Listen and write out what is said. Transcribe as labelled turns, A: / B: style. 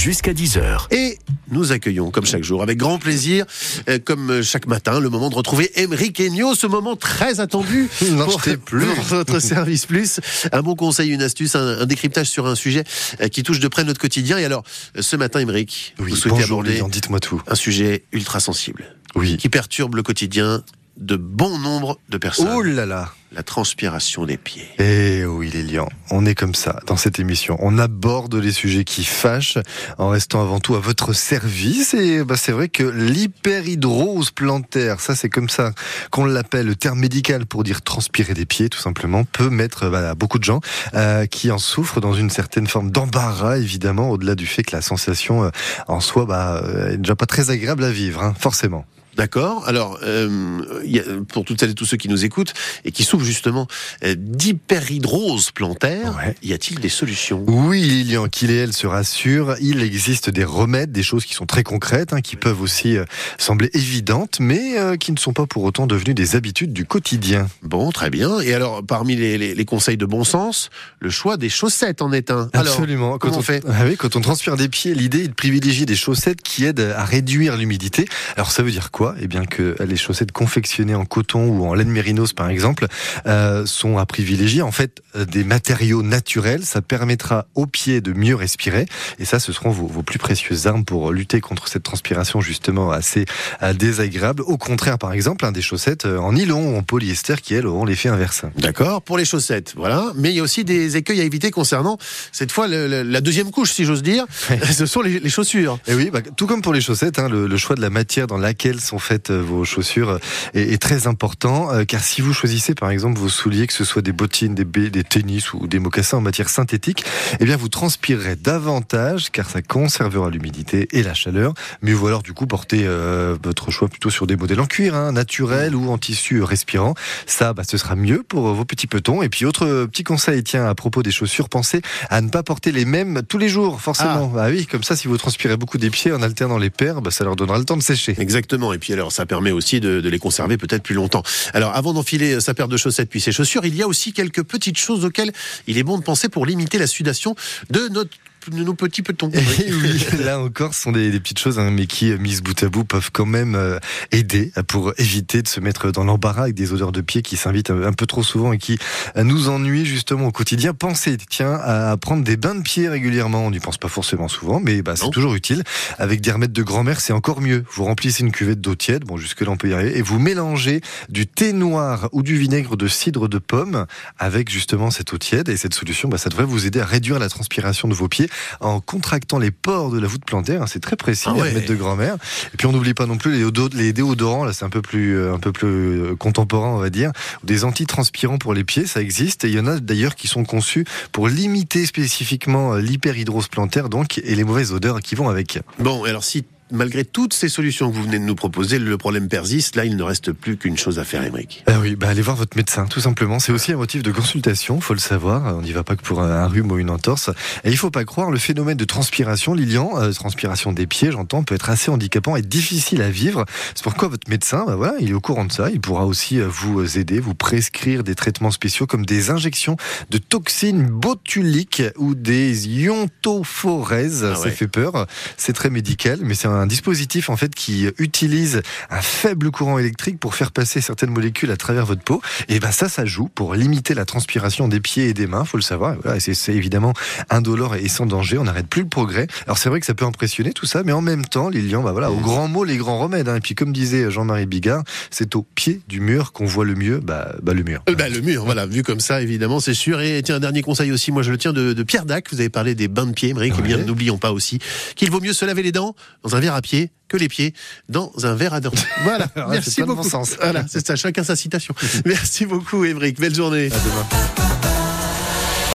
A: jusqu'à 10h.
B: Et nous accueillons, comme chaque jour, avec grand plaisir, euh, comme chaque matin, le moment de retrouver Émeric Enio, ce moment très attendu
C: Non,
B: pour,
C: plus.
B: votre service plus. Un bon conseil, une astuce, un, un décryptage sur un sujet euh, qui touche de près notre quotidien. Et alors, ce matin, Émeric, vous souhaitez
C: bonjour
B: aborder
C: Lilian, dites-moi tout.
B: un sujet ultra sensible
C: Oui.
B: qui perturbe le quotidien de bon nombre de personnes.
C: Oh là là
B: La transpiration des pieds.
C: Eh oui Lilian, on est comme ça dans cette émission. On aborde les sujets qui fâchent en restant avant tout à votre service. Et bah, c'est vrai que l'hyperhidrose plantaire, ça c'est comme ça qu'on l'appelle, le terme médical pour dire transpirer des pieds tout simplement, peut mettre bah, beaucoup de gens euh, qui en souffrent dans une certaine forme d'embarras évidemment, au-delà du fait que la sensation euh, en soi bah, euh, est déjà pas très agréable à vivre, hein, forcément.
B: D'accord. Alors, euh, il y a- pour toutes celles et tous ceux qui nous écoutent et qui souffrent justement euh, d'hyperhidrose plantaire,
C: Ouais.
B: y a-t-il des solutions?
C: Oui, Lilian, qu'il et elle se rassurent, il existe des remèdes, des choses qui sont très concrètes, hein, qui peuvent aussi euh, sembler évidentes, mais euh, qui ne sont pas pour autant devenues des habitudes du quotidien.
B: Bon, très bien. Et alors, parmi les, les- les conseils de bon sens, le choix des chaussettes en est un. Alors,
C: Absolument. quand
B: on
C: on
B: fait?
C: Ah oui, quand on transpire des pieds, l'idée est de privilégier des chaussettes qui aident à réduire l'humidité. Alors ça veut dire quoi Eh bien que les chaussettes confectionnées en coton ou en laine mérinos par exemple euh, sont à privilégier. En fait, euh, des matériaux naturels, ça permettra aux pieds de mieux respirer. Et ça, ce seront vos, vos plus précieuses armes pour lutter contre cette transpiration justement assez euh, désagréable. Au contraire, par exemple, hein, des chaussettes en nylon ou en polyester qui elles auront l'effet inverse.
B: D'accord, pour les chaussettes, voilà. Mais il y a aussi des écueils à éviter concernant, cette fois, le- le- la deuxième couche, si j'ose dire. Ce sont les, les chaussures.
C: Et oui, bah, tout comme pour les chaussettes, hein, le, le choix de la matière dans laquelle sont faites euh, vos chaussures euh, est, est très important, euh, car si vous choisissez par exemple vos souliers, que ce soit des bottines, des, baies, des tennis ou des mocassins en matière synthétique, eh bien vous transpirerez davantage, car ça conservera l'humidité et la chaleur. Mais vous alors du coup porter euh, votre choix plutôt sur des modèles en cuir, hein, naturel ou en tissu respirant. Ça, bah, ce sera mieux pour vos petits petons. Et puis autre petit conseil, tiens, à propos des chaussures, pensez à ne pas porter les mêmes tous les jours, forcément. Ah oui, comme ça, si vous transpirez beaucoup des pieds en alternant les paires, bah, ça leur donnera le temps de sécher.
B: Exactement. Et puis alors, ça permet aussi de, de les conserver peut-être plus longtemps. Alors, avant d'enfiler sa paire de chaussettes puis ses chaussures, il y a aussi quelques petites choses auxquelles il est bon de penser pour limiter la sudation de notre de nos petits petons.
C: Et oui, là encore, ce sont des, des petites choses, hein, mais qui, euh, mises bout à bout, peuvent quand même euh, aider euh, pour éviter de se mettre dans l'embarras avec des odeurs de pieds qui s'invitent un, un peu trop souvent et qui euh, nous ennuient justement au quotidien. Pensez, tiens, à prendre des bains de pieds régulièrement. On n'y pense pas forcément souvent, mais bah, c'est toujours utile. Avec des remèdes de grand-mère, c'est encore mieux. Vous remplissez une cuvette d'eau tiède, bon, jusque-là on peut y arriver, et vous mélangez du thé noir ou du vinaigre de cidre de pomme avec justement cette eau tiède. Et cette solution, bah, ça devrait vous aider à réduire la transpiration de vos pieds en contractant les pores de la voûte plantaire. hein, C'est très précis,
B: Ah ouais.
C: remèdes de grand-mère. Et puis on n'oublie pas non plus les, les déodorants. Là, c'est un peu plus, euh, un peu plus euh, contemporain, on va dire. Des antitranspirants pour les pieds, ça existe. Et il y en a d'ailleurs qui sont conçus pour limiter spécifiquement euh, l'hyperhidrose plantaire, donc, et les mauvaises odeurs qui vont avec.
B: Bon, alors si malgré toutes ces solutions que vous venez de nous proposer, le problème persiste, là, il ne reste plus qu'une chose à faire, Émeric.
C: Ah oui, bah allez voir votre médecin, tout simplement. C'est aussi un motif de consultation, faut le savoir. On n'y va pas que pour un- rhume ou une entorse. Et il faut pas croire, le phénomène de transpiration, Lilian, euh, transpiration des pieds, j'entends, peut être assez handicapant et difficile à vivre. C'est pourquoi votre médecin, bah voilà, il est au courant de ça. Il pourra aussi euh, vous aider, vous prescrire des traitements spéciaux comme des injections de toxines botuliques ou des iontophorèses.
B: Ah
C: Ça
B: ouais.
C: fait peur. C'est très médical, mais c'est un dispositif en fait qui utilise un faible courant électrique pour faire passer certaines molécules à travers votre peau. Et ben ça, ça joue pour limiter la transpiration des pieds et des mains, faut le savoir. Et c'est c'est évidemment indolore et sans danger. On n'arrête plus le progrès. Alors c'est vrai que ça peut impressionner tout ça, mais en même temps, Lilian, bah voilà, au grand mot les grands remèdes. hein. Et puis comme disait Jean-Marie Bigard, c'est au pied du mur qu'on voit le mieux, bah, bah le mur.
B: Euh, bah, le mur, voilà, vu comme ça, évidemment, c'est sûr. Et tiens, un dernier conseil aussi, moi je le tiens de, de Pierre Dac. Vous avez parlé des bains de pieds, Émeric. Eh bien,
C: Ouais.
B: n'oublions pas aussi qu'il vaut mieux se laver les dents dans un verre à pied que les pieds dans un verre à dents. Voilà,
C: Ouais,
B: merci
C: le bon
B: beaucoup.
C: sens.
B: Voilà, c'est ça, chacun sa citation. merci beaucoup, Émeric. Belle journée.
C: À demain.